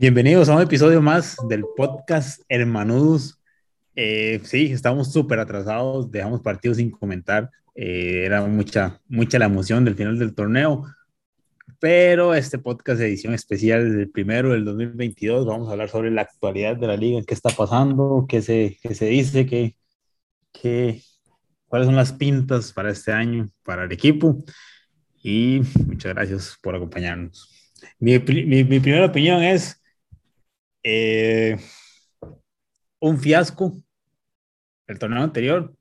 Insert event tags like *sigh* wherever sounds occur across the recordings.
Bienvenidos a un episodio más del podcast Hermanudos. Eh, sí, estamos súper atrasados, dejamos partidos sin comentar. Eh, era mucha, mucha la emoción del final del torneo, pero este podcast edición especial del primero del 2022 vamos a hablar sobre la actualidad de la liga, qué está pasando, qué se, qué se dice, qué, qué, cuáles son las pintas para este año, para el equipo. Y muchas gracias por acompañarnos. Mi, mi, mi primera opinión es eh, un fiasco el torneo anterior,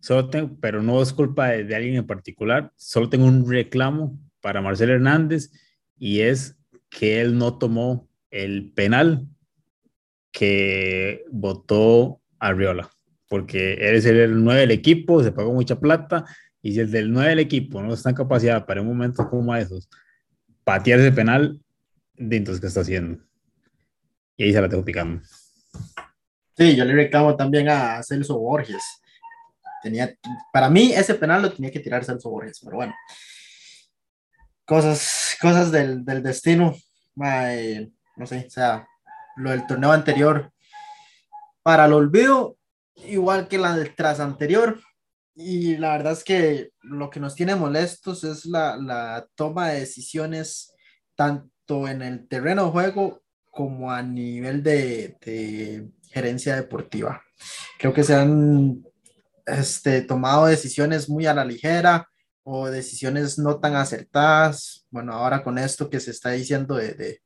solo pero no es culpa de, de, alguien en particular, solo tengo un reclamo para Marcel Hernández y es que él no tomó el penal que votó Arriola, porque él es el 9 del equipo, se pagó mucha plata y si el del 9 del equipo no está en capacidad para un momento como esos, patear ese penal, entonces, ¿qué está haciendo? Y ahí se la tengo picando. Sí, yo le reclamo también a Celso Borges. Tenía, para mí, ese penal lo tenía que tirar Celso Borges, pero bueno. Cosas, cosas del, del destino. no sé, o sea, lo del torneo anterior para el olvido, igual que la del tras anterior. Y la verdad es que lo que nos tiene molestos es la, la toma de decisiones tanto en el terreno de juego como a nivel de, de gerencia deportiva. Creo que se han este, tomado decisiones muy a la ligera o decisiones no tan acertadas. Bueno, ahora con esto que se está diciendo de, de,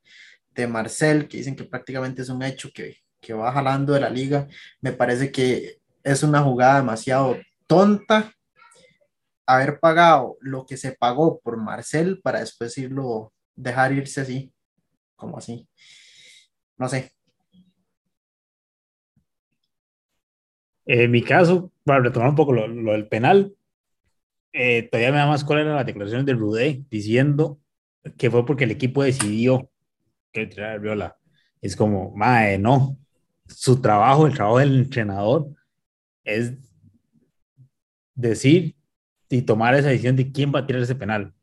de Marcel, que dicen que prácticamente es un hecho que, que va jalando de la liga, me parece que es una jugada demasiado tonta haber pagado lo que se pagó por Marcel para después irlo, dejar irse así, como así. No sé, En mi caso, para retomar un poco lo, del penal, eh, todavía me da más cuál era la declaración de Rudé diciendo que fue porque el equipo decidió que tirar Viola. Es como, mae, no. Su trabajo, el trabajo del entrenador, es decir y tomar esa decisión de quién va a tirar ese penal.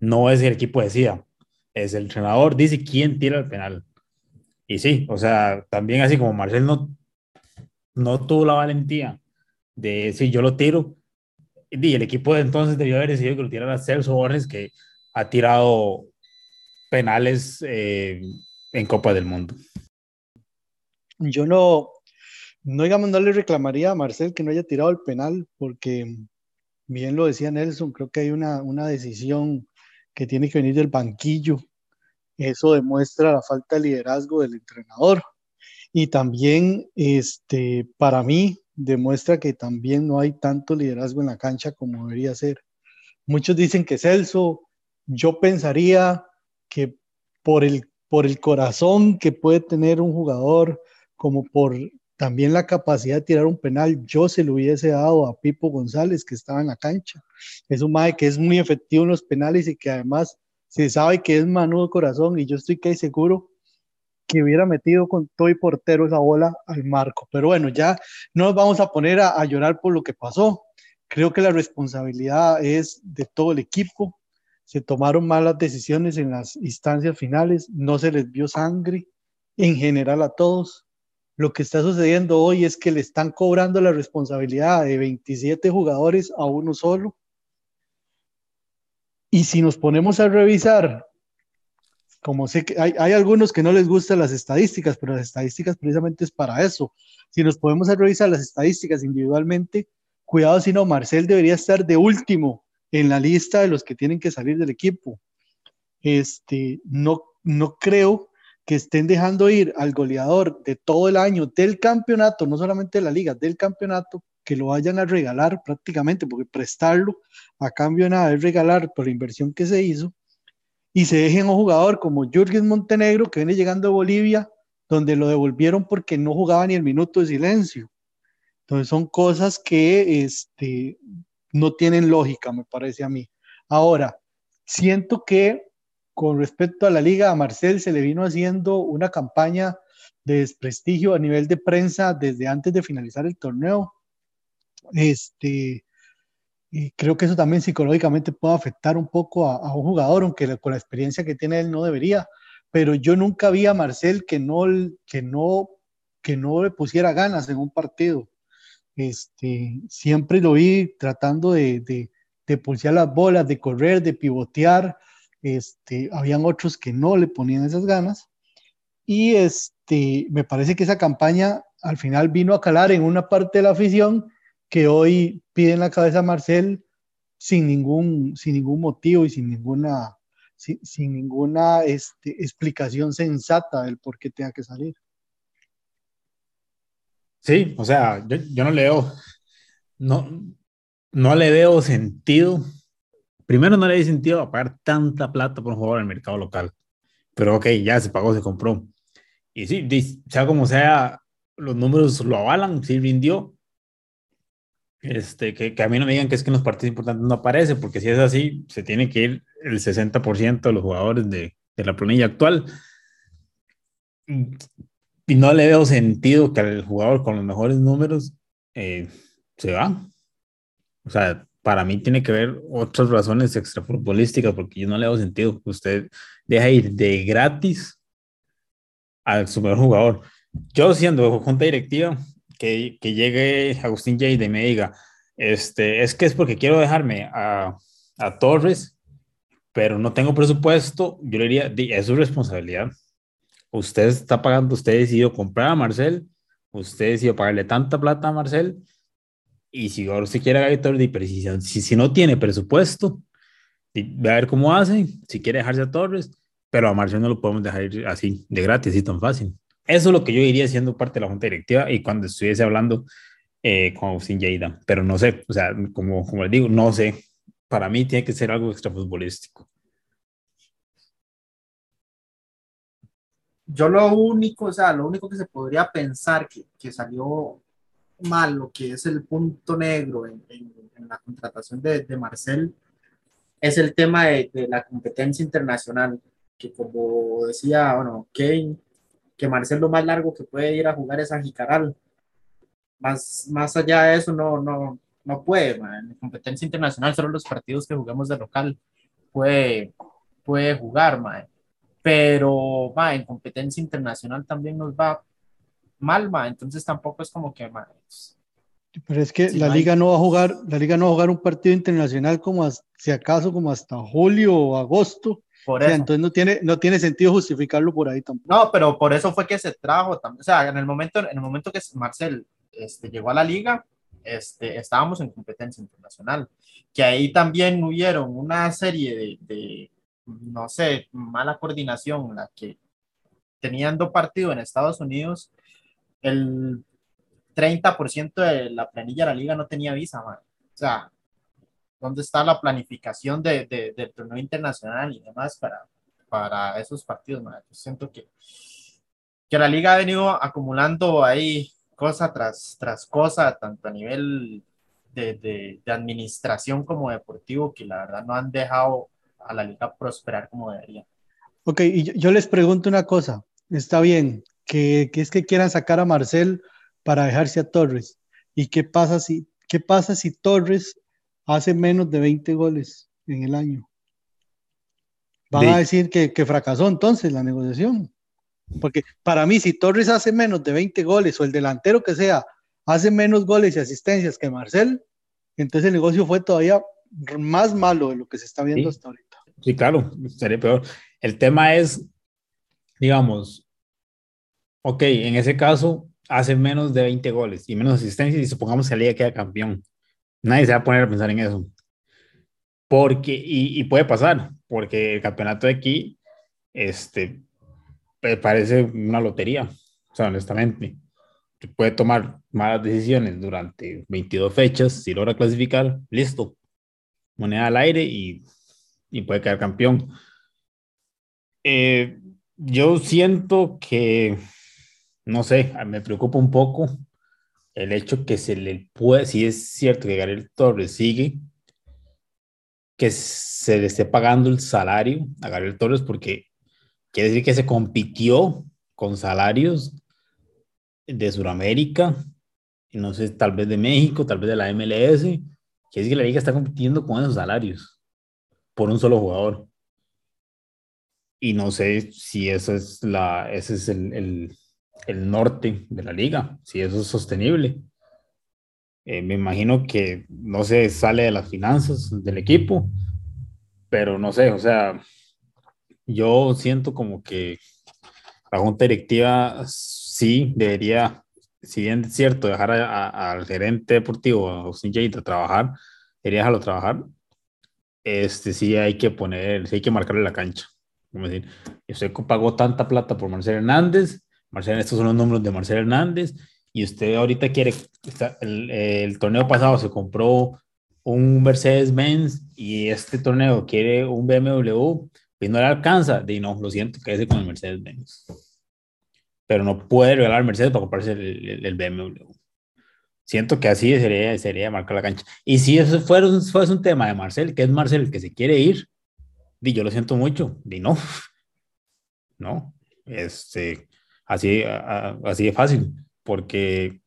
No es el equipo decida, es el entrenador, dice quién tira el penal. Y sí, o sea, también así como Marcel no no tuvo la valentía de decir yo lo tiro. Y el equipo de entonces debió haber decidido que lo tirara Celso Borges, que ha tirado penales eh, en Copa del Mundo. Yo no, no digamos, no le reclamaría a Marcel que no haya tirado el penal, porque bien lo decía Nelson, creo que hay una, una decisión que tiene que venir del banquillo. Eso demuestra la falta de liderazgo del entrenador y también este, para mí demuestra que también no hay tanto liderazgo en la cancha como debería ser. Muchos dicen que Celso, yo pensaría que por el, por el corazón que puede tener un jugador, como por también la capacidad de tirar un penal, yo se lo hubiese dado a Pipo González, que estaba en la cancha. Es un mae que es muy efectivo en los penales y que además se sabe que es manudo corazón y yo estoy casi seguro que hubiera metido con todo y portero esa bola al marco. Pero bueno, ya no nos vamos a poner a, a, llorar por lo que pasó. Creo que la responsabilidad es de todo el equipo. Se tomaron malas decisiones en las instancias finales, no se les vio sangre en general a todos. Lo que está sucediendo hoy es que le están cobrando la responsabilidad de 27 jugadores a uno solo. Y si nos ponemos a revisar como sé que hay, algunos que no les gustan las estadísticas, pero las estadísticas precisamente es para eso. Si nos podemos revisar las estadísticas individualmente, cuidado si no, Marcel debería estar de último en la lista de los que tienen que salir del equipo. Este, no, no creo que estén dejando ir al goleador de todo el año del campeonato, no solamente de la liga, del campeonato, que lo vayan a regalar prácticamente, porque prestarlo a cambio de nada es regalar por la inversión que se hizo y se dejen un jugador como Jürgen Montenegro que viene llegando a Bolivia, donde lo devolvieron porque no jugaba ni el minuto de silencio. Entonces son cosas que este, no tienen lógica, me parece a mí. Ahora, siento que con respecto a la liga, a Marcel se le vino haciendo una campaña de desprestigio a nivel de prensa desde antes de finalizar el torneo. Este, creo que eso también psicológicamente puede afectar un poco a, a un jugador, aunque con la experiencia que tiene él no debería, pero yo nunca vi a Marcel que no, que no, que no le pusiera ganas en un partido. Este, siempre lo vi tratando de, de, de pulsear las bolas, de correr, de pivotear. Este, habían otros que no le ponían esas ganas. Y este, me parece que esa campaña al final vino a calar en una parte de la afición que hoy pide en la cabeza a Marcel sin ningún, sin ningún motivo y sin ninguna, sin, ninguna este, explicación sensata del por qué tenga que salir. Sí, o sea, yo, yo no leo, no, no le veo sentido. Primero, no le veo sentido a pagar tanta plata por un jugador en el mercado local. Pero ok, ya se pagó, se compró. Y sí, sea como sea, los números lo avalan, sí rindió. Este, que, que, a mí no me digan que es que en los partidos importantes no aparece, porque si es así, se tiene que ir el 60% de los jugadores de, de, la planilla actual. Y no le veo sentido que el jugador con los mejores números eh, se va. O sea, para mí tiene que ver otras razones extrafutbolísticas, porque yo no le veo sentido que usted deja ir de gratis al su mejor jugador. Yo siendo junta directiva, que, llegue Agustín Jade y me diga, este, es que es porque quiero dejarme a, a Torres, pero no tengo presupuesto, yo le diría, es su responsabilidad. Usted está pagando, usted decidió comprar a Marcel, usted decidió pagarle tanta plata a Marcel, y si ahora usted quiere a Torres, pero si, si, si no tiene presupuesto, ve a ver cómo hace, si quiere dejarse a Torres, pero a Marcel no lo podemos dejar ir así, de gratis, y tan fácil. Eso es lo que yo iría siendo parte de la junta directiva y cuando estuviese hablando eh, con Austin Lleida, pero no sé, o sea, como, como les digo, no sé, para mí tiene que ser algo extrafutbolístico. Yo lo único, o sea, lo único que se podría pensar que, que salió mal, lo que es el punto negro en, la contratación de, de, Marcel, es el tema de, de, la competencia internacional, que como decía, bueno, Kane que Marcel lo más largo que puede ir a jugar es a Jicaral. Más, más allá de eso, no, no, no puede. En competencia internacional, solo los partidos que jugamos de local puede, puede jugar. Man. Pero man, en competencia internacional también nos va mal, man. entonces tampoco es como que. Man, pero es que la liga no va a jugar, la liga no va a jugar un partido internacional como si acaso como hasta julio o agosto entonces no tiene, no tiene sentido justificarlo por ahí tampoco. No, pero por eso fue que se trajo también. O sea, en el momento, en el momento que Marcel este, llegó a la liga, este, estábamos en competencia internacional. Que ahí también hubieron una serie de, de no sé, mala coordinación, la que teniendo partido en Estados Unidos, el 30% de la planilla de la liga no tenía visa, man. O sea, dónde está la planificación de, de, del torneo internacional y demás para, para esos partidos. Yo siento que, que la liga ha venido acumulando ahí cosa tras, tras cosa, tanto a nivel de, de, de, administración como deportivo, que la verdad no han dejado a la liga prosperar como debería. Ok, y yo, yo les pregunto una cosa, está bien, que, que, es que quieran sacar a Marcel para dejarse a Torres, ¿y qué pasa si, qué pasa si Torres hace menos de 20 goles en el año. Van a decir que, que, fracasó entonces la negociación. Porque para mí, si Torres hace menos de 20 goles o el delantero que sea hace menos goles y asistencias que Marcel, entonces el negocio fue todavía más malo de lo que se está viendo hasta ahorita. Sí, claro, sería peor. El tema es, digamos, ok, en ese caso hace menos de 20 goles y menos asistencias y supongamos que la liga queda campeón. Nadie se va a poner a pensar en eso. Porque, y, puede pasar, porque el campeonato de aquí, este, parece una lotería, o sea, honestamente. Puede tomar malas decisiones durante 22 fechas, si logra clasificar, listo. Moneda al aire y, y puede quedar campeón. Eh, yo siento que, no sé, me preocupa un poco el hecho que se le puede, si es cierto que Gabriel Torres sigue, que se le esté pagando el salario a Gabriel Torres porque quiere decir que se compitió con salarios de Sudamérica, y no sé, tal vez de México, tal vez de la MLS, quiere decir que la liga está compitiendo con esos salarios por un solo jugador. y no sé si eso es la, ese es el, el, el norte de la liga, si eso es sostenible. Eh, me imagino que, no sé, sale de las finanzas del equipo, pero no sé, o sea, yo siento como que la junta directiva sí debería, si bien es cierto, dejar al gerente deportivo, a Austin Jade, trabajar, debería dejarlo trabajar, este sí hay que poner, sí hay que marcarle la cancha. Como decir, usted pagó tanta plata por Marcelo Hernández, Marcelo, estos son los números de Marcelo Hernández, y usted ahorita quiere, el, el torneo pasado se compró un Mercedes-Benz y este torneo quiere un BMW, pues no le alcanza, de no, lo siento, quédese con el Mercedes-Benz. Pero no puede regalar Mercedes para comprarse el, el, BMW. Siento que así sería, sería marcar la cancha. Y si eso fuera, fuera un tema de Marcel, que es Marcel el que se quiere ir, di yo lo siento mucho, di no. *laughs* No, este, así, así de fácil porque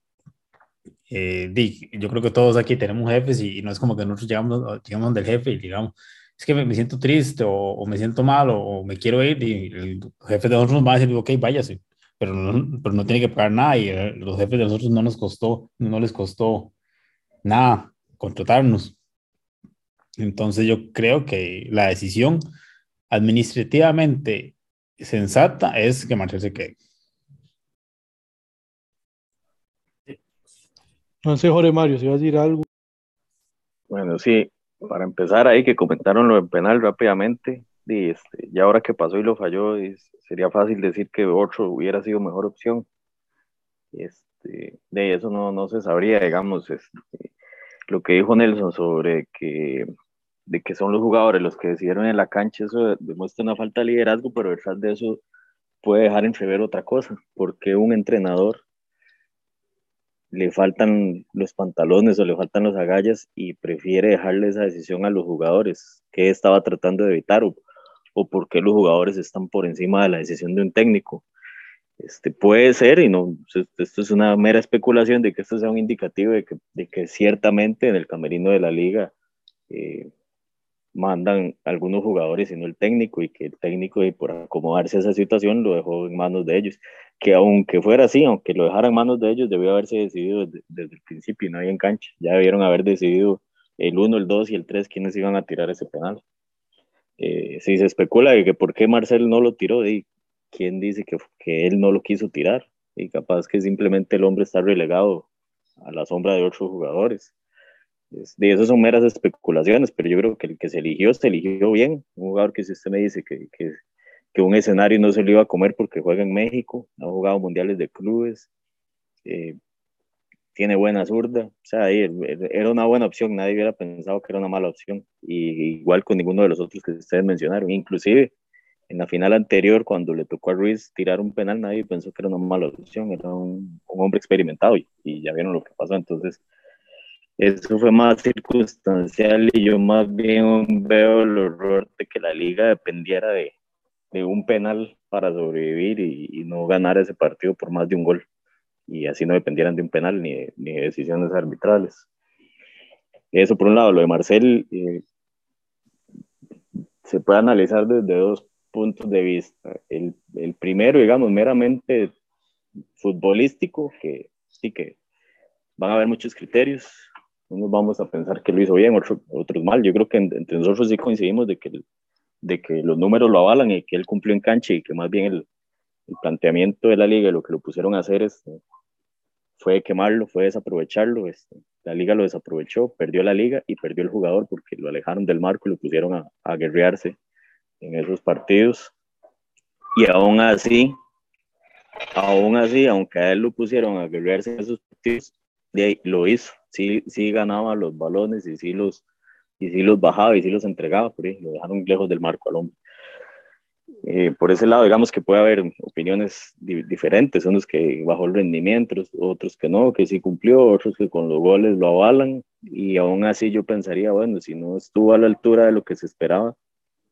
eh, yo creo que todos aquí tenemos jefes y, no es como que nosotros llegamos, llegamos del jefe y digamos, es que me, siento triste o, me siento mal o, me quiero ir y el jefe de nosotros nos va a decir, ok, váyase, pero no, pero no tiene que pagar nada y eh, los jefes de nosotros no nos costó, no les costó nada contratarnos. Entonces yo creo que la decisión administrativamente sensata es que Marcel se quede. No sé, Jorge Mario, si vas a decir algo. Bueno, sí, para empezar ahí que comentaron lo del penal rápidamente, y este, ya ahora que pasó y lo falló, sería fácil decir que otro hubiera sido mejor opción. Este, de eso no, no se sabría, digamos, este, lo que dijo Nelson sobre que, de que son los jugadores los que decidieron en la cancha, eso demuestra una falta de liderazgo, pero detrás de eso puede dejar entrever otra cosa, porque un entrenador le faltan los pantalones o le faltan los agallas y prefiere dejarle esa decisión a los jugadores. ¿Qué estaba tratando de evitar o, o por qué los jugadores están por encima de la decisión de un técnico? Este, puede ser, y no, esto es una mera especulación de que esto sea un indicativo de que, de que ciertamente en el camerino de la liga eh, mandan algunos jugadores y no el técnico, y que el técnico, y por acomodarse a esa situación, lo dejó en manos de ellos. Que aunque fuera así, aunque lo dejara en manos de ellos, debió haberse decidido desde, el principio y no hay en cancha. Ya debieron haber decidido el 1, el 2 y el 3 quiénes iban a tirar ese penal. Eh, si se especula de que por qué Marcel no lo tiró, y quién dice que, que él no lo quiso tirar, y capaz que simplemente el hombre está relegado a la sombra de otros jugadores de eso son meras especulaciones, pero yo creo que el que se eligió, se eligió bien. Un jugador que si usted me dice que, que, que un escenario no se lo iba a comer porque juega en México, ha jugado mundiales de clubes, eh, tiene buena zurda, o sea, era una buena opción, nadie hubiera pensado que era una mala opción, y igual con ninguno de los otros que ustedes mencionaron, inclusive en la final anterior, cuando le tocó a Ruiz tirar un penal, nadie pensó que era una mala opción, era un, un hombre experimentado y, y, ya vieron lo que pasó, entonces eso fue más circunstancial y yo más bien veo el horror de que la liga dependiera de, de un penal para sobrevivir y, no ganar ese partido por más de un gol. Y así no dependieran de un penal ni de, decisiones arbitrales. Eso por un lado, lo de Marcel eh, se puede analizar desde dos puntos de vista. El, el primero, digamos, meramente futbolístico, que sí que van a haber muchos criterios, unos vamos a pensar que lo hizo bien, otros, otros mal. Yo creo que entre nosotros sí coincidimos de que, de que los números lo avalan y que él cumplió en cancha y que más bien el, el planteamiento de la liga y lo que lo pusieron a hacer es, fue quemarlo, fue desaprovecharlo. Este, la liga lo desaprovechó, perdió la liga y perdió el jugador porque lo alejaron del marco y lo pusieron a, a guerrearse en esos partidos. Y aún así, aún así, aunque a él lo pusieron a guerrearse en esos partidos, de ahí, lo hizo sí, sí ganaba los balones y sí los, y sí los bajaba y sí los entregaba, ahí, lo dejaron lejos del marco al hombre. Eh, por ese lado, digamos que puede haber opiniones diferentes, unos que bajó el rendimiento, otros que no, que sí cumplió, otros que con los goles lo avalan, y aún así yo pensaría, bueno, si no estuvo a la altura de lo que se esperaba,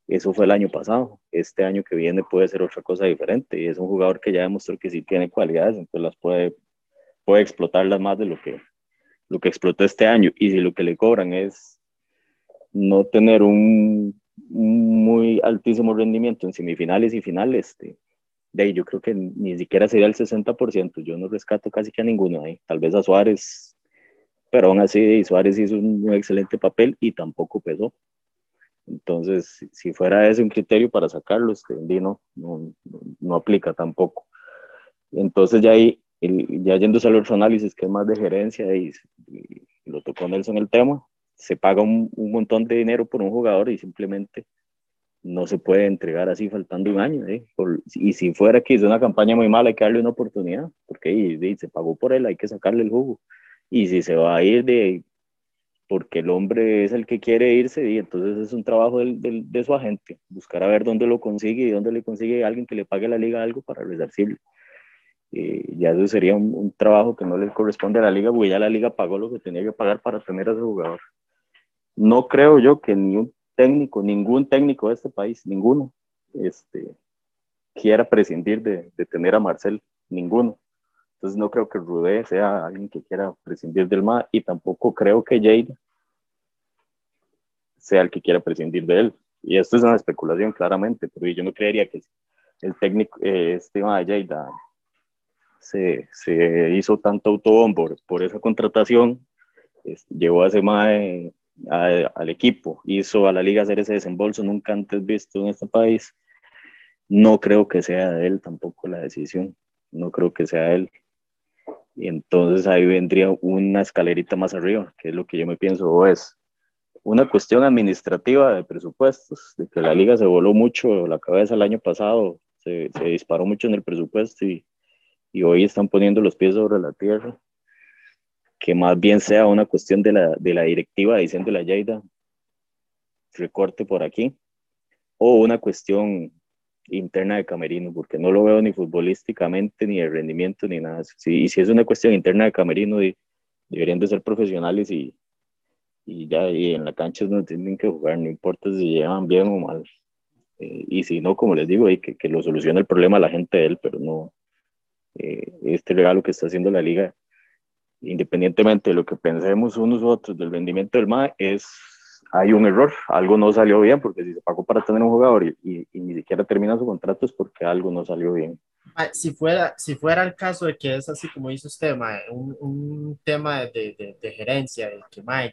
eso fue el año pasado, este año que viene puede ser otra cosa diferente, y es un jugador que ya demostró que sí tiene cualidades, entonces las puede, puede explotarlas más de lo que, lo que explotó este año y si lo que le cobran es no tener un muy altísimo rendimiento en semifinales y finales, este, de ahí yo creo que ni siquiera sería el 60%, yo no rescato casi que a ninguno ahí, tal vez a Suárez, pero aún así Suárez hizo un, excelente papel y tampoco pesó. Entonces, si fuera ese un criterio para sacarlo, este, no, no, no aplica tampoco. Entonces ya ahí, ya yéndose a los análisis que es más de gerencia y, lo tocó Nelson el tema, se paga un, un, montón de dinero por un jugador y simplemente no se puede entregar así faltando un año. ¿eh? y si fuera que hizo una campaña muy mala, hay que darle una oportunidad, porque se pagó por él, hay que sacarle el jugo. Y si se va a ir de porque el hombre es el que quiere irse, y entonces es un trabajo del, del, de su agente, buscar a ver dónde lo consigue y dónde le consigue alguien que le pague a la liga algo para resarcirlo. Eh, ya eso sería un, trabajo que no le corresponde a la liga, porque ya la liga pagó lo que tenía que pagar para tener a ese jugador. No creo yo que ni un técnico, ningún técnico de este país, ninguno, este, quiera prescindir de, de tener a Marcel, ninguno. Entonces no creo que Rudé sea alguien que quiera prescindir del MA y tampoco creo que Jade sea el que quiera prescindir de él. Y esto es una especulación claramente, pero yo no creería que el técnico, eh, este de Jade se, se, hizo tanto autobombo por esa contratación, llevó a ese MAE al equipo, hizo a la liga hacer ese desembolso nunca antes visto en este país, no creo que sea de él tampoco la decisión, no creo que sea él. Y entonces ahí vendría una escalerita más arriba, que es lo que yo me pienso, es una cuestión administrativa de presupuestos, de que la liga se voló mucho la cabeza el año pasado, se, se disparó mucho en el presupuesto y, y hoy están poniendo los pies sobre la tierra que más bien sea una cuestión de la, de la directiva diciendo la Yaida, recorte por aquí, o una cuestión interna de Camerino, porque no lo veo ni futbolísticamente, ni de rendimiento, ni nada. Si, y si es una cuestión interna de Camerino, deberían de ser profesionales y, y ya y en la cancha no tienen que jugar, no importa si llevan bien o mal. Eh, y si no, como les digo, que, que lo solucione el problema la gente de él, pero no eh, este regalo que está haciendo la liga independientemente de lo que pensemos unos u otros del rendimiento del MAE, es, hay un error, algo no salió bien, porque si se pagó para tener un jugador y, y, ni siquiera termina su contrato es porque algo no salió bien. Si fuera, si fuera el caso de que es así como dice usted, mae, un, un, tema de, de, de, gerencia, de que mae,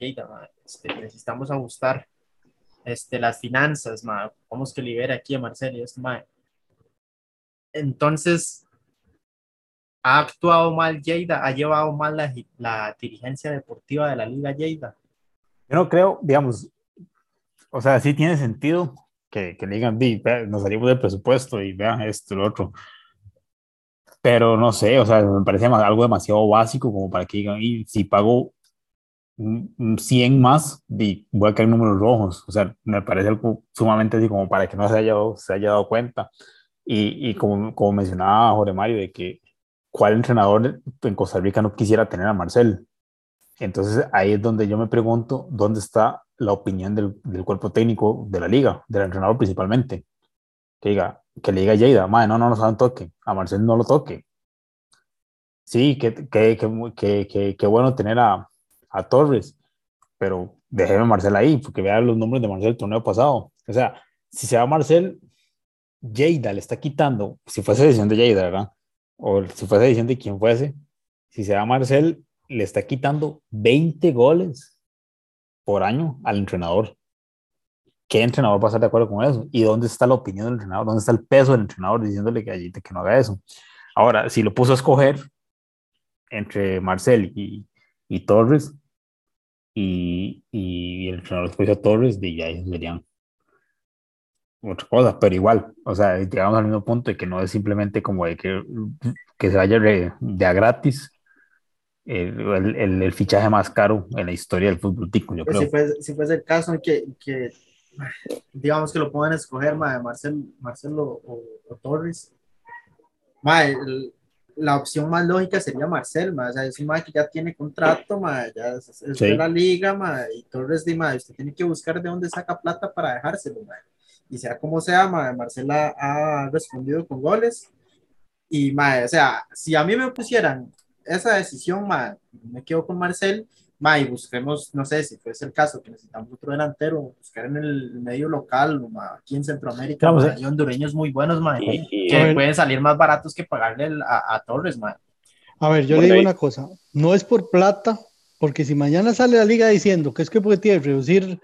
este, necesitamos ajustar este, las finanzas, mae, vamos que libera aquí a Marcelo y esto, mae. Entonces, ¿Ha actuado mal Lleida? ¿Ha llevado mal la, la, dirigencia deportiva de la Liga Lleida? Yo no creo, digamos, o sea, sí tiene sentido que, que le digan, nos salimos del presupuesto y vean esto, lo otro. Pero no sé, o sea, me parece algo demasiado básico como para que digan, y si pago 100 más, voy a caer números rojos. O sea, me parece algo sumamente así como para que no se haya, se haya dado cuenta. Y, y como, como mencionaba Jorge Mario, de que ¿cuál entrenador en Costa Rica no quisiera tener a Marcel? Entonces ahí es donde yo me pregunto dónde está la opinión del, del cuerpo técnico de la liga, del entrenador principalmente. Que diga, que le diga a Lleida, no, no nos un toque, a Marcel no lo toque. Sí, que, que, que, que, bueno tener a, a Torres, pero déjeme a Marcel ahí, porque vea los nombres de Marcel el torneo pasado. O sea, si se va Marcel, Lleida le está quitando, si fuese decisión de Lleida, ¿verdad? O si fuese diciendo de quién fuese, si se va Marcel, le está quitando 20 goles por año al entrenador. ¿Qué entrenador va a estar de acuerdo con eso? ¿Y dónde está la opinión del entrenador? ¿Dónde está el peso del entrenador diciéndole que allí que no haga eso? Ahora, si lo puso a escoger entre Marcel y, y Torres, y, y, el entrenador escogió a Torres, y ya serían otra cosa, pero igual, o sea, llegamos al mismo punto de que no es simplemente como de que, que se vaya de, a gratis el, el, el, fichaje más caro en la historia del fútbol tico, yo pues creo. Si fuese, el caso que, que, digamos que lo puedan escoger, ma, Marcel, Marcelo o, Torres, ma, la opción más lógica sería Marcel, ma, o sea, es un ma que ya tiene contrato, ma, ya es, de la liga, ma, y Torres, de, ma, usted tiene que buscar de dónde saca plata para dejárselo, ma y sea como sea, Marcela ha respondido con goles. Y, o sea, si a mí me pusieran esa decisión, me quedo con Marcel, ma, y busquemos, no sé si fuese el caso, que necesitamos otro delantero, buscar en el medio local, ma, aquí en Centroamérica, Vamos, hay hondureños muy buenos, ma, Y- y- que pueden salir más baratos que pagarle el- a, a Torres, ma. A ver, yo Bueno, le digo ahí- una cosa, no es por plata, porque si mañana sale la liga diciendo que es que porque tiene que reducir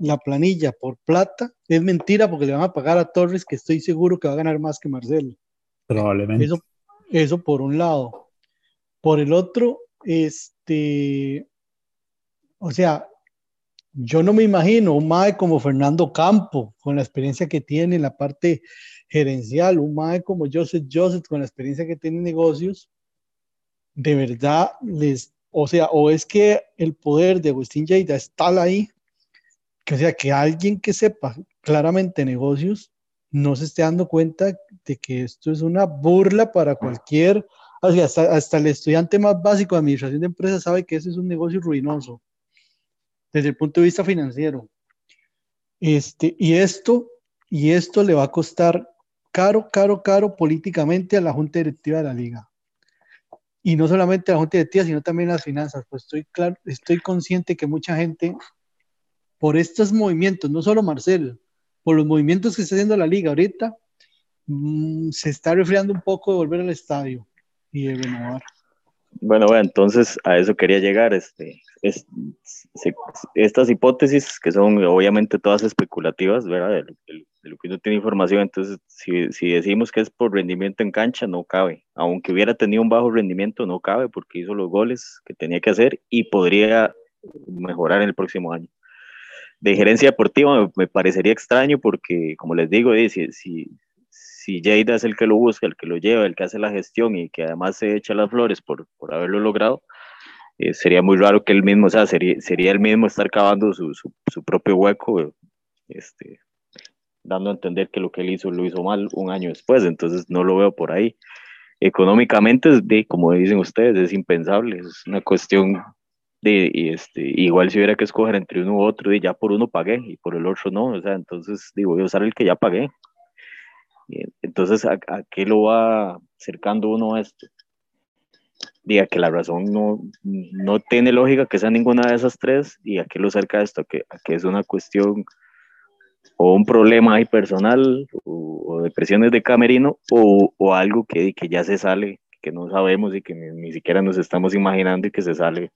la planilla por plata, es mentira porque le van a pagar a Torres, que estoy seguro que va a ganar más que Marcelo. Probablemente. Eso, eso por un lado. Por el otro, este, o sea, yo no me imagino un MAE como Fernando Campo, con la experiencia que tiene en la parte gerencial, un MAE como Joseph Joseph, con la experiencia que tiene en negocios, de verdad les, o sea, o es que el poder de Agustín Lleida está ahí, que o sea, que alguien que sepa claramente negocios no se esté dando cuenta de que esto es una burla para cualquier, o sea, hasta, hasta el estudiante más básico de administración de empresas sabe que ese es un negocio ruinoso desde el punto de vista financiero. Este, y esto, y esto le va a costar caro, caro, caro políticamente a la Junta Directiva de la Liga. Y no solamente a la Junta Directiva, sino también a las finanzas. Pues estoy, claro, estoy consciente que mucha gente, por estos movimientos, no solo Marcel, por los movimientos que está haciendo la Liga ahorita, mm, se está refriando un poco de volver al estadio y de renovar. Bueno, bueno, entonces a eso quería llegar. Este, es- se- estas hipótesis, que son obviamente todas especulativas, ¿verdad? De, de de lo que uno tiene información, entonces si, si decimos que es por rendimiento en cancha, no cabe. Aunque hubiera tenido un bajo rendimiento, no cabe porque hizo los goles que tenía que hacer y podría mejorar en el próximo año. De gerencia deportiva me, me parecería extraño porque, como les digo, eh, si, si, si Lleida es el que lo busca, el que lo lleva, el que hace la gestión y que además se echa las flores por, por haberlo logrado, eh, sería muy raro que él mismo, o sea, sería, sería él mismo estar cavando su, su, su propio hueco, este, dando a entender que lo que él hizo lo hizo mal un año después, entonces no lo veo por ahí. Económicamente, como dicen ustedes, es impensable, es una cuestión de, y este, igual si hubiera que escoger entre uno u otro, y ya por uno pagué y por el otro no, o sea, entonces digo, voy a usar el que ya pagué. Entonces, ¿a, a qué lo va acercando uno a esto? Diga que la razón no, no tiene lógica que sea ninguna de esas tres, y a qué lo acerca esto, que, a que es una cuestión o un problema ahí personal, o, depresiones de camerino, o, o algo que, que ya se sale, que no sabemos y que ni siquiera nos estamos imaginando y que se sale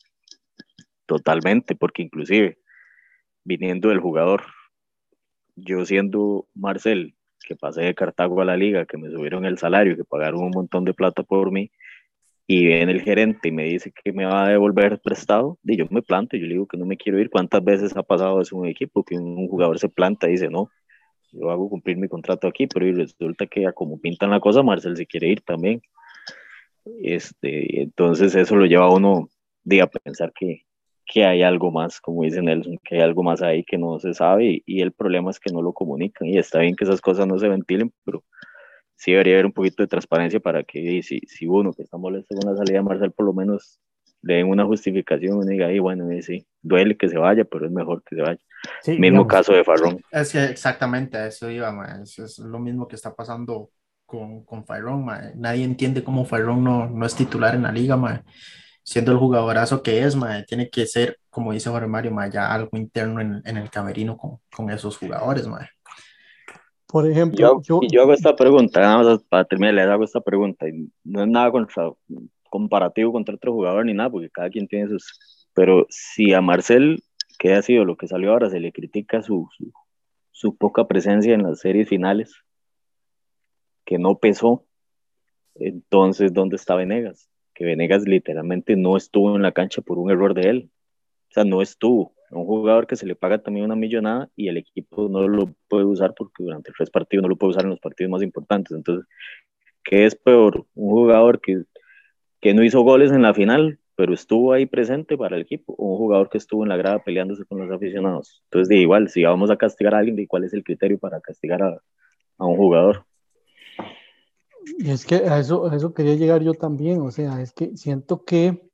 totalmente, porque inclusive viniendo del jugador, yo siendo Marcel, que pasé de Cartago a la liga, que me subieron el salario, que pagaron un montón de plata por mí, y viene el gerente y me dice que me va a devolver prestado, y yo me planto, yo le digo que no me quiero ir. ¿Cuántas veces ha pasado eso en un equipo que un jugador se planta y dice, no, yo hago cumplir mi contrato aquí, pero resulta que como pintan la cosa, Marcel se quiere ir también. Este, entonces eso lo lleva a uno a pensar que, que hay algo más, como dice Nelson, que hay algo más ahí que no se sabe y, y el problema es que no lo comunican y está bien que esas cosas no se ventilen, pero sí debería haber un poquito de transparencia para que y si, si uno que está molesto con la salida de Marcel por lo menos le den una justificación y diga, ahí bueno, y sí, duele que se vaya, pero es mejor que se vaya. Sí, Mismo digamos, caso de Farrón. Es que exactamente a eso iba, Es, es lo mismo que está pasando con, con ma. Nadie entiende cómo Fyrón no, no es titular en la liga, ma. Siendo el jugadorazo que es, ma, tiene que ser, como dice Jorge Mario, ma, ya algo interno en, en el camerino con, con esos jugadores, ma. Por ejemplo, Yo, yo, yo hago esta pregunta, nada más para terminar, les hago esta pregunta, y no es nada contra, comparativo contra otro jugador ni nada, porque cada quien tiene sus... Pero si a Marcel, que ha sido lo que salió ahora, se le critica su, su, su poca presencia en las series finales, que no pesó, entonces, ¿dónde está Venegas? Que Venegas literalmente no estuvo en la cancha por un error de él. O sea, no estuvo. Un jugador que se le paga también una millonada y el equipo no lo puede usar porque durante tres partidos no lo puede usar en los partidos más importantes. Entonces, ¿qué es peor? Un jugador que, que no hizo goles en la final, pero estuvo ahí presente para el equipo, o un jugador que estuvo en la grada peleándose con los aficionados. Entonces, de igual, si vamos a castigar a alguien, ¿de cuál es el criterio para castigar a, a un jugador? Es que a eso, eso quería llegar yo también, o sea, es que siento que,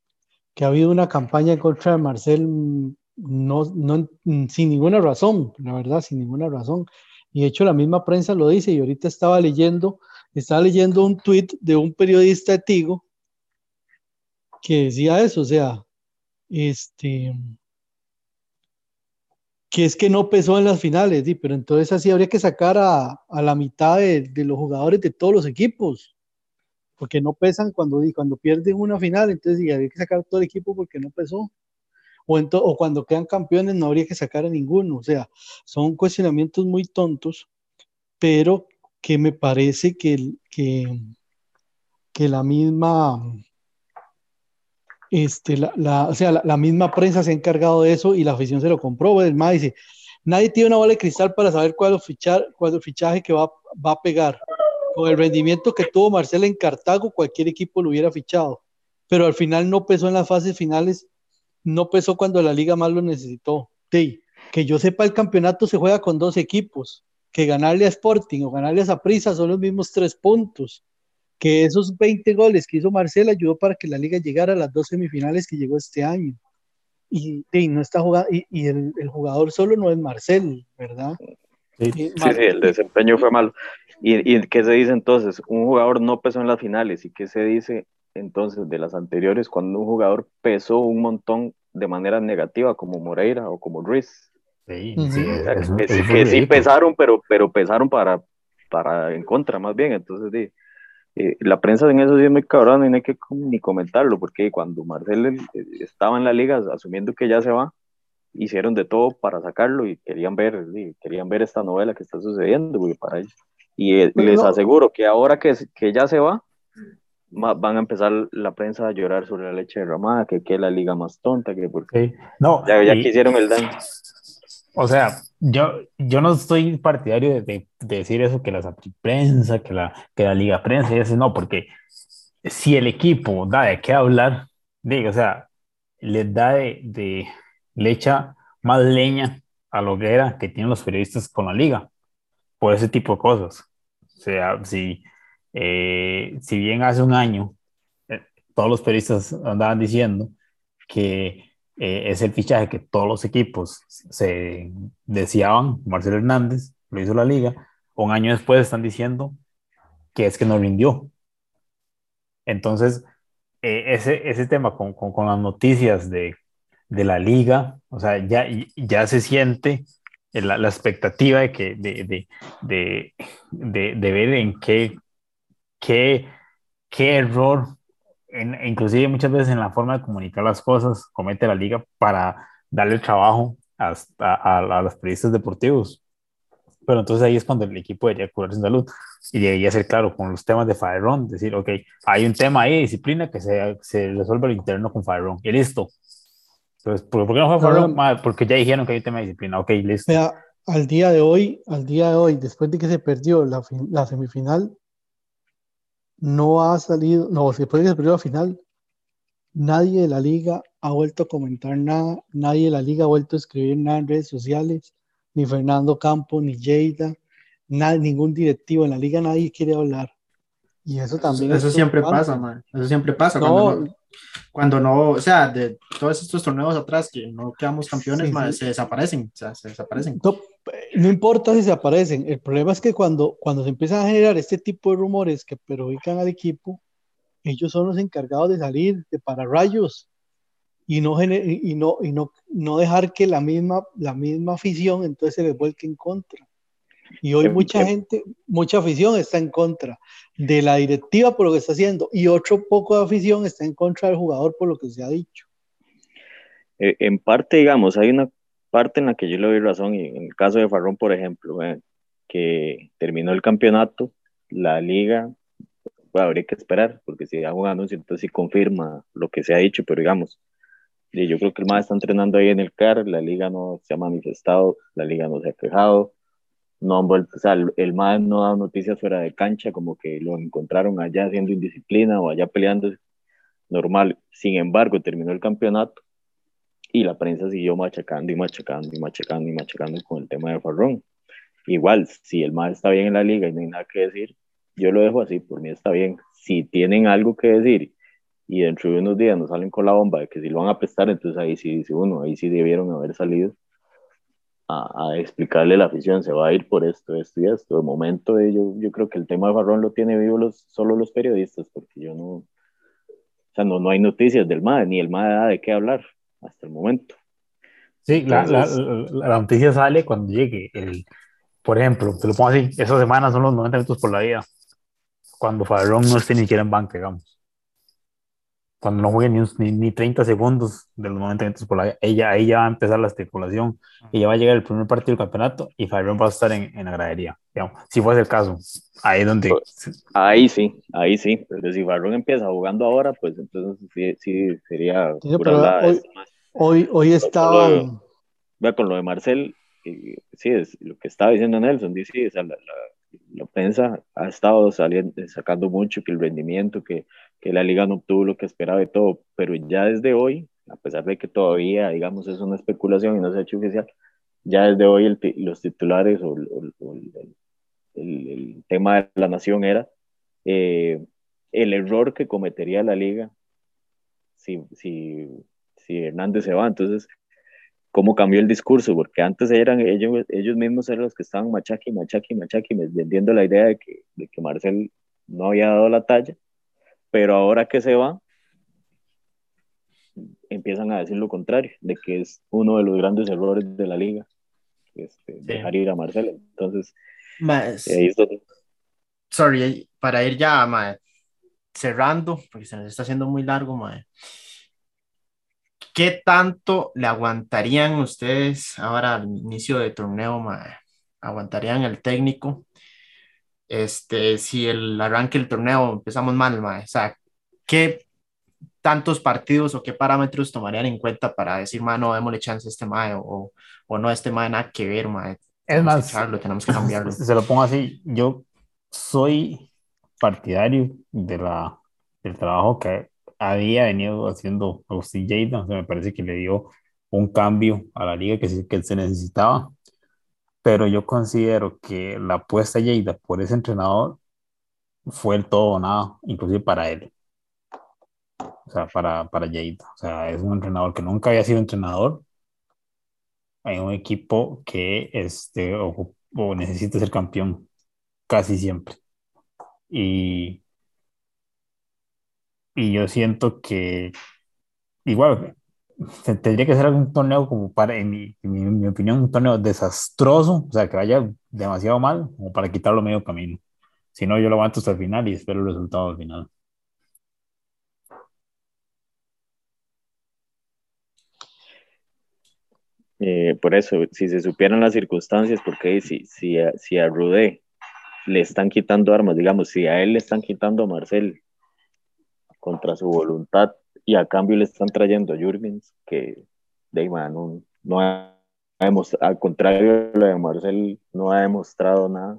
que ha habido una campaña en contra de Marcel mm, no, no, mm, sin ninguna razón, la verdad, sin ninguna razón. Y de hecho la misma prensa lo dice y ahorita estaba leyendo, estaba leyendo un tuit de un periodista de Tigo que decía eso, o sea, este, que es que no pesó en las finales, pero entonces así habría que sacar a, la mitad de, los jugadores de todos los equipos, porque no pesan cuando, cuando pierden una final, entonces habría que sacar todo el equipo porque no pesó. O, o cuando quedan campeones no habría que sacar a ninguno, o sea, son cuestionamientos muy tontos, pero que me parece que, que, que la misma este, la, o sea, la, misma prensa se ha encargado de eso y la afición se lo compró. El más dice, nadie tiene una bola de cristal para saber cuál es el, fichaje que va, va, a pegar. Con el rendimiento que tuvo Marcelo en Cartago, cualquier equipo lo hubiera fichado. Pero al final no pesó en las fases finales, no pesó cuando la liga más lo necesitó. Que yo sepa, el campeonato se juega con dos equipos. Que ganarle a Sporting o ganarle a Zaprisa son los mismos tres puntos que esos 20 goles que hizo Marcel ayudó para que la liga llegara a las dos semifinales que llegó este año. Y, no está jugando, y, el, jugador solo no es Marcel, ¿verdad? Sí, sí, el desempeño fue malo. ¿Y, ¿Y qué se dice entonces? Un jugador no pesó en las finales. ¿Y qué se dice entonces de las anteriores cuando un jugador pesó un montón de manera negativa, como Moreira o como Ruiz? Sí, sí, que, sí pesaron, pero, pero pesaron para, para en contra, más bien. Entonces, eh, la prensa en eso sí es muy cabrón y no hay que ni comentarlo, porque cuando Marcel eh, estaba en la liga, asumiendo que ya se va, hicieron de todo para sacarlo y querían ver, querían ver esta novela que está sucediendo, para ellos. Y eh, les aseguro que ahora que, que ya se va, van a empezar la prensa a llorar sobre la leche derramada, que, que es la liga más tonta, que porque no, ya, ya quisieron el daño. O sea, yo, yo no estoy partidario de, decir eso, que la prensa, que la, que la liga prensa, y eso no, porque si el equipo da de qué hablar, digo, o sea, le da de, le echa más leña a lo que era que tienen los periodistas con la liga, por ese tipo de cosas. O sea, si, eh, si bien hace un año eh, todos los periodistas andaban diciendo que eh, es el fichaje que todos los equipos se deseaban. Marcelo Hernández lo hizo la liga. Un año después están diciendo que es que no rindió. Entonces, eh, ese, ese tema con, con, las noticias de, de, la liga, o sea, ya, ya se siente la, la expectativa de, que, de, de, de, ver en qué, qué, qué error inclusive muchas veces en la forma de comunicar las cosas, comete la liga para darle trabajo hasta a, los periodistas deportivos. Pero entonces ahí es cuando el equipo debería curarse en salud y debería ser claro con los temas de Fireron, decir, ok, hay un tema ahí de disciplina que se, se resuelve al interno con Fireron y listo. Entonces, ¿por, qué no fue Fireron? Porque ya dijeron que hay un tema de disciplina, ok, listo. al día de hoy, al día de hoy, después de que se perdió la, la semifinal, no ha salido, no, después de que se perdió la final, nadie de la liga ha vuelto a comentar nada, nadie de la liga ha vuelto a escribir nada en redes sociales, ni Fernando Campo, ni Lleida, nada, ningún directivo en la liga, nadie quiere hablar. Y eso también. Eso, siempre pasa, man. Eso siempre pasa. Cuando, no, o sea, de todos estos torneos atrás que no quedamos campeones, se desaparecen. O sea, se desaparecen. No, importa si se aparecen. El problema es que cuando, cuando se empiezan a generar este tipo de rumores que perjudican al equipo, ellos son los encargados de salir de pararrayos y no, y no, y no, no dejar que la misma, la misma afición entonces se les vuelque en contra. Y hoy mucha gente, mucha afición está en contra de la directiva por lo que está haciendo y otro poco de afición está en contra del jugador por lo que se ha dicho. Eh, en parte, digamos, hay una parte en la que yo le doy razón y en el caso de Farrón, por ejemplo, que terminó el campeonato, la liga, habría que esperar, porque si va jugando, entonces sí confirma lo que se ha dicho, pero digamos, yo creo que el MAD está entrenando ahí en el CAR, la liga no se ha manifestado, la liga no se ha quejado, no han vuelto, o sea, el, el MAD no dado noticias fuera de cancha, como que lo encontraron allá haciendo indisciplina o allá peleando normal. Sin embargo, terminó el campeonato y la prensa siguió machacando y machacando y machacando y machacando con el tema de Farrón. Igual, si el MAD está bien en la liga y no hay nada que decir, yo lo dejo así, por mí está bien. Si tienen algo que decir y dentro de unos días nos salen con la bomba de que si lo van a prestar, entonces ahí sí dice uno, ahí sí debieron haber salido a, explicarle a la afición, se va a ir por esto, esto y esto. De momento, eh, yo, yo creo que el tema de Farrón lo tiene vivo los, solo los periodistas, porque yo no, o sea, no, no hay noticias del MADE, ni el MADE da de qué hablar. hasta el momento. Sí, la, la, la, noticia sale cuando llegue el, por ejemplo, te lo pongo así, esas semanas son los 90 minutos por la vida, cuando Farrón no esté ni siquiera en banca, digamos cuando no juegue ni, ni, 30 segundos de los 90 minutos por la ella, ahí ya va a empezar la especulación. Ella va a llegar el primer partido del campeonato y Fabián va a estar en, en la gradería. Digamos, si fuese el caso, ahí donde. Pues, ahí sí, ahí sí. Pero si Fabián empieza jugando ahora, pues entonces sí, sí sería. hoy, hoy, hoy, estaba. Vea, con lo de Marcel, sí, es lo que estaba diciendo Nelson, dice, la, la, la prensa ha estado saliendo, sacando mucho que el rendimiento, que que la liga no obtuvo lo que esperaba de todo, pero ya desde hoy, a pesar de que todavía, digamos, es una especulación y no se ha hecho oficial, ya desde hoy los titulares o, el, el, tema de la nación era eh, el error que cometería la liga si, si, si Hernández se va. Entonces, ¿cómo cambió el discurso? Porque antes eran ellos, ellos mismos eran los que estaban machaqui, machaqui, machaqui, vendiendo la idea de que, de que Marcel no había dado la talla pero ahora que se va, empiezan a decir lo contrario, de que es uno de los grandes errores de la liga, este, dejar ir a Marcelo. Entonces, sorry, para ir ya cerrando, porque se nos está haciendo muy largo, ¿qué tanto le aguantarían ustedes ahora al inicio de torneo? ¿Aguantarían el técnico? Este, si el arranque del torneo empezamos mal, mae, o sea, ¿qué tantos partidos o qué parámetros tomarían en cuenta para decir, mae, no, démosle chance a este mae o, o no, este mae nada que ver, mae? Es más, tenemos que cambiarlo. *laughs* Se lo pongo así, yo soy partidario de la, del trabajo que había venido haciendo Agustín Lleida, o sea, me parece que le dio un cambio a la liga que, que se necesitaba pero yo considero que la apuesta Lleida por ese entrenador fue el todo o nada, inclusive para él. O sea, para, para Lleida. O sea, es un entrenador que nunca había sido entrenador. Hay un equipo que este, o, necesita ser campeón casi siempre. Y, y yo siento que igual tendría que ser algún torneo como para, en mi, mi, opinión, un torneo desastroso, o sea, que vaya demasiado mal, como para quitarlo medio camino. Si no, yo lo aguanto hasta el final y espero el resultado al final. Eh, por eso, si se supieran las circunstancias, porque si, si, si a Rudé le están quitando armas, digamos, si a él le están quitando a Marcel contra su voluntad, y a cambio le están trayendo a Jurgens, que de no, no ha, al contrario de Marcel, no ha demostrado nada.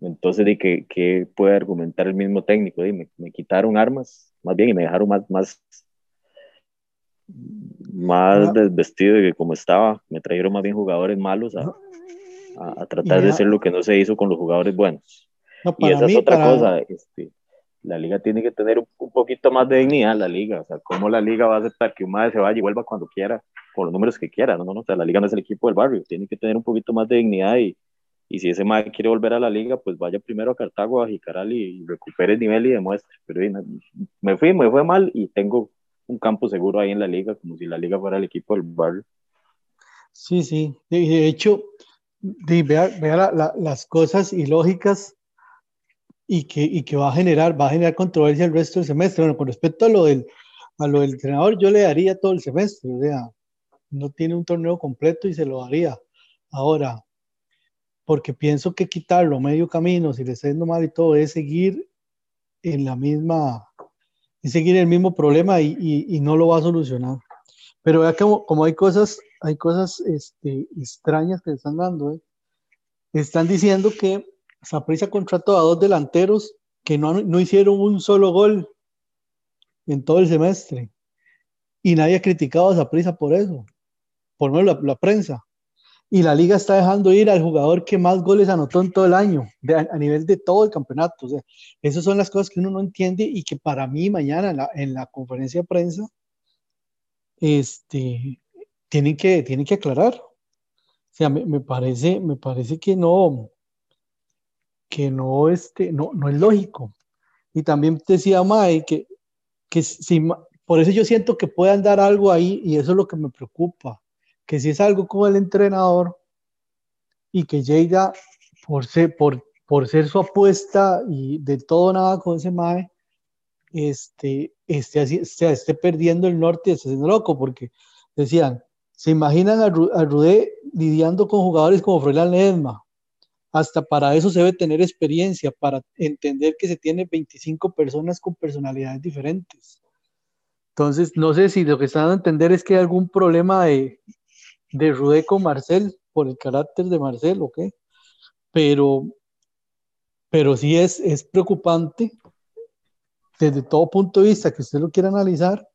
Entonces, de que, que puede argumentar el mismo técnico, me, me, quitaron armas, más bien, y me dejaron más, más, más desvestido de como estaba, me trajeron más bien jugadores malos a, a, tratar de hacer lo que no se hizo con los jugadores buenos. y esa es otra cosa, este, la liga tiene que tener un, poquito más de dignidad, la liga, o sea, cómo la liga va a aceptar que un madre se vaya y vuelva cuando quiera, con los números que quiera, no, no, o sea, la liga no es el equipo del barrio, tiene que tener un poquito más de dignidad y, y si ese madre quiere volver a la liga, pues vaya primero a Cartago, a Jicaral y, recupere el nivel y demuestre, pero me fui, me fue mal y tengo un campo seguro ahí en la liga, como si la liga fuera el equipo del barrio. Sí, sí, de, hecho, vea, vea las cosas ilógicas y que, y que va a generar, va a generar controversia el resto del semestre. Bueno, con respecto a lo del, a lo del entrenador, yo le daría todo el semestre, o sea, no tiene un torneo completo y se lo daría. Ahora, porque pienso que quitarlo medio camino, si le está yendo mal y todo, es seguir en la misma, es seguir el mismo problema y, y, y no lo va a solucionar. Pero vea como, como hay cosas, hay cosas este, extrañas que están dando. ¿eh? Están diciendo que Saprissa contrató a dos delanteros que no, no hicieron un solo gol en todo el semestre. Y nadie ha criticado a Saprissa por eso, por menos la, prensa. Y la liga está dejando ir al jugador que más goles anotó en todo el año, a, nivel de todo el campeonato. Esas son las cosas que uno no entiende y que para mí mañana en la, en la conferencia de prensa este, tienen, que, tienen que aclarar. O sea, me, me, parece, me parece que no, que no, este, no, no es lógico. Y también decía Mae que, que, si, por eso yo siento que puedan dar algo ahí y eso es lo que me preocupa, que si es algo con el entrenador y que llega por ser, por, por ser su apuesta y de todo nada con ese MAE, este, esté, así, esté, esté perdiendo el norte y esté haciendo loco, porque decían, se imaginan a, a Rudé lidiando con jugadores como Froilán Ledesma. Hasta para eso se debe tener experiencia, para entender que se tiene 25 personas con personalidades diferentes. Entonces, no sé si lo que están a entender es que hay algún problema de, de Rudé con Marcel, por el carácter de Marcel o qué. Pero, pero sí es, es preocupante desde todo punto de vista que usted lo quiera analizar,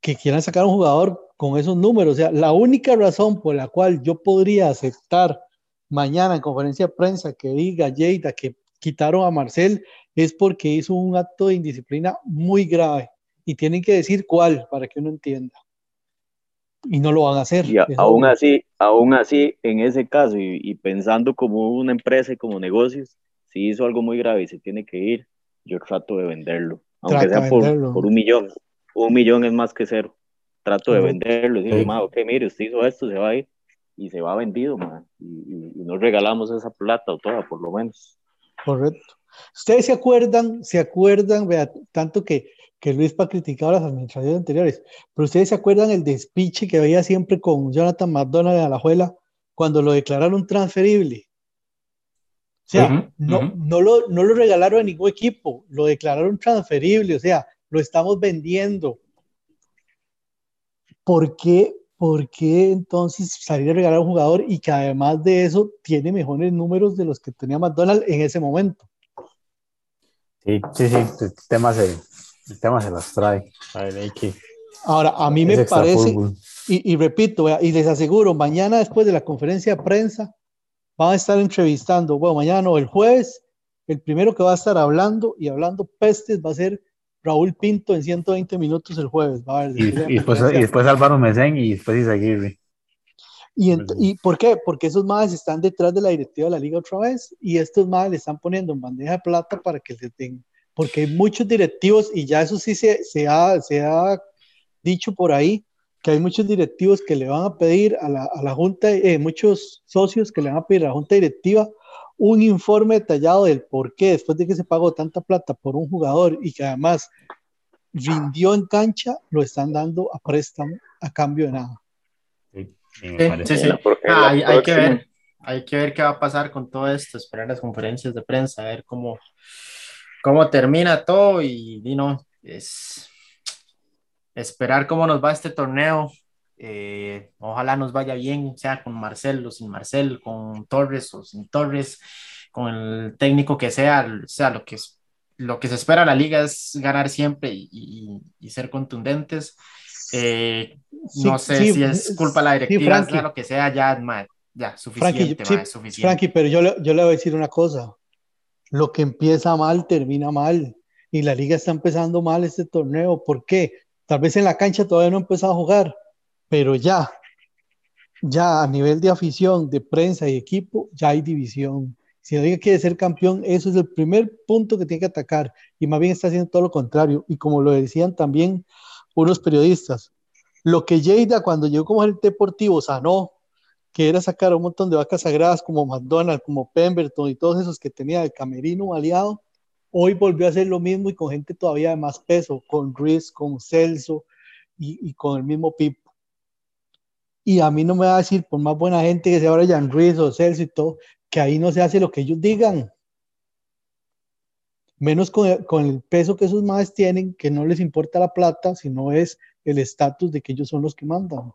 que quieran sacar un jugador con esos números. O sea, la única razón por la cual yo podría aceptar mañana en conferencia de prensa que diga Lleida que quitaron a Marcel es porque hizo un acto de indisciplina muy grave y tienen que decir cuál para que uno entienda. Y no lo van a hacer. Y aún así, aún así, en ese caso y, y, pensando como una empresa y como negocios, si hizo algo muy grave y se tiene que ir, yo trato de venderlo, aunque sea por, por, un millón. Un millón es más que cero. Trato de venderlo y decirle, sí. ok, mire, usted hizo esto, se va a ir y se va vendido, man. Y, y, y nos regalamos esa plata o toda, por lo menos. Correcto. Ustedes se acuerdan, se acuerdan, vea, tanto que, que Luis ha criticado las administraciones anteriores, pero ustedes se acuerdan el despiche que había siempre con Jonathan McDonald en Alajuela cuando lo declararon transferible. O sea, uh -huh, no, uh -huh. no, lo, no lo regalaron a ningún equipo, lo declararon transferible, o sea, lo estamos vendiendo. ¿Por qué, ¿Por qué entonces salir a regalar a un jugador y que además de eso tiene mejores números de los que tenía McDonald en ese momento? Sí, sí, sí, el tema se, el tema se las trae. A ver, hay que... Ahora, a mí me parece, y, y, repito, y les aseguro, mañana después de la conferencia de prensa, van a estar entrevistando, bueno, mañana no, el jueves, el primero que va a estar hablando y hablando pestes va a ser Raúl Pinto en 120 minutos el jueves. Va a ver, y, y, después, y, después, Álvaro Mesén y después Isaguirre. ¿Y, ¿Y por qué? Porque esos madres están detrás de la directiva de la liga otra vez y estos madres le están poniendo en bandeja de plata para que les den. Porque hay muchos directivos y ya eso sí se, se, ha, se ha dicho por ahí, que hay muchos directivos que le van a pedir a la, a la Junta, eh, muchos socios que le van a pedir a la Junta Directiva un informe detallado del por qué, después de que se pagó tanta plata por un jugador y que además rindió en cancha, lo están dando a préstamo a cambio de nada. Sí, sí, sí. Ah, hay, hay, que ver, hay que ver qué va a pasar con todo esto, esperar las conferencias de prensa, a ver cómo, cómo termina todo y, y no, es esperar cómo nos va este torneo. Eh, ojalá nos vaya bien, sea con Marcel o sin Marcel, con Torres o sin Torres, con el técnico que sea, sea lo que, es, lo que se espera la liga es ganar siempre y, y, y ser contundentes. Eh, no sí, sé sí, si es culpa de la directiva, sí, sea lo que sea, ya, ma, ya suficiente, Frankie, ma, suficiente. Frankie, pero yo, yo le voy a decir una cosa, lo que empieza mal termina mal y la liga está empezando mal este torneo, ¿por qué? Tal vez en la cancha todavía no ha empezado a jugar, pero ya, ya a nivel de afición, de prensa y equipo, ya hay división. Si alguien quiere ser campeón, eso es el primer punto que tiene que atacar. Y más bien está haciendo todo lo contrario. Y como lo decían también unos periodistas, lo que Lleida cuando llegó como gerente deportivo sanó, que era sacar un montón de vacas sagradas como McDonald's, como Pemberton y todos esos que tenía el camerino aliado, hoy volvió a hacer lo mismo y con gente todavía de más peso, con Ruiz, con Celso y, y, con el mismo Pipo. Y a mí no me va a decir, por más buena gente que sea ahora Jan Ruiz o Celso y todo, que ahí no se hace lo que ellos digan. Menos con el, con el peso que esos más tienen, que no les importa la plata, sino es el estatus de que ellos son los que mandan.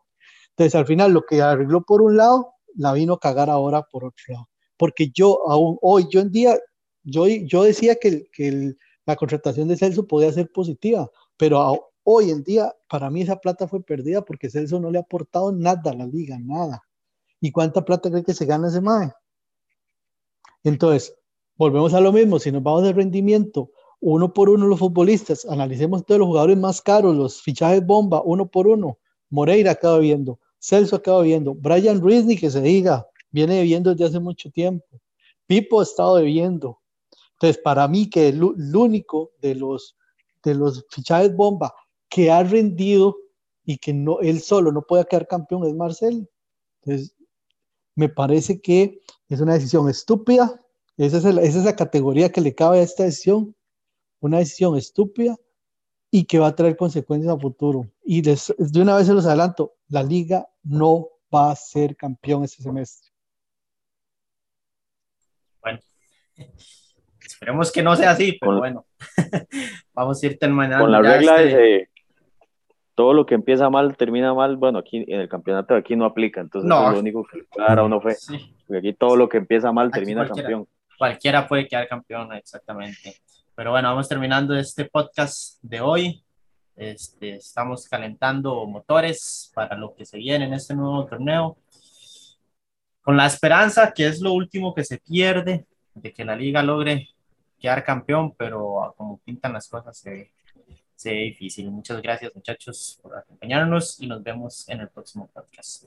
Entonces, al final, lo que arregló por un lado, la vino a cagar ahora por otro lado. Porque yo, aún hoy, yo en día, yo, yo decía que, que la contratación de Celso podía ser positiva, pero hoy en día para mí esa plata fue perdida porque Celso no le ha aportado nada a la liga, nada. ¿Y cuánta plata cree que se gana ese MAE? Entonces, volvemos a lo mismo, si nos vamos de rendimiento, uno por uno los futbolistas, analicemos todos los jugadores más caros, los fichajes bomba, uno por uno. Moreira acaba viendo, Celso acaba viendo, Brian ni que se diga, viene viendo desde hace mucho tiempo. Pipo ha estado debiendo. Entonces, para mí que el, el único de los, de los fichajes bomba que ha rendido y que no, él solo no puede quedar campeón es Marcel. Entonces, me parece que es una decisión estúpida. Esa es, esa es la categoría que le cabe a esta decisión. Una decisión estúpida y que va a traer consecuencias a futuro. Y de una vez se los adelanto, la liga no va a ser campeón este semestre. Bueno, *laughs* esperemos que no sea así, pero bueno, *laughs* vamos a ir terminando. Con la regla este... de todo lo que empieza mal termina mal, bueno, aquí en el campeonato aquí no aplica, entonces es lo único que claro no fue. Porque aquí todo lo que empieza mal termina campeón. Cualquiera puede quedar campeón, exactamente. Pero bueno, vamos terminando este podcast de hoy. Este, estamos calentando motores para lo que se viene en este nuevo torneo. Con la esperanza, que es lo último que se pierde, de que la liga logre quedar campeón, pero como pintan las cosas se, se ve difícil. Muchas gracias muchachos por acompañarnos y nos vemos en el próximo podcast.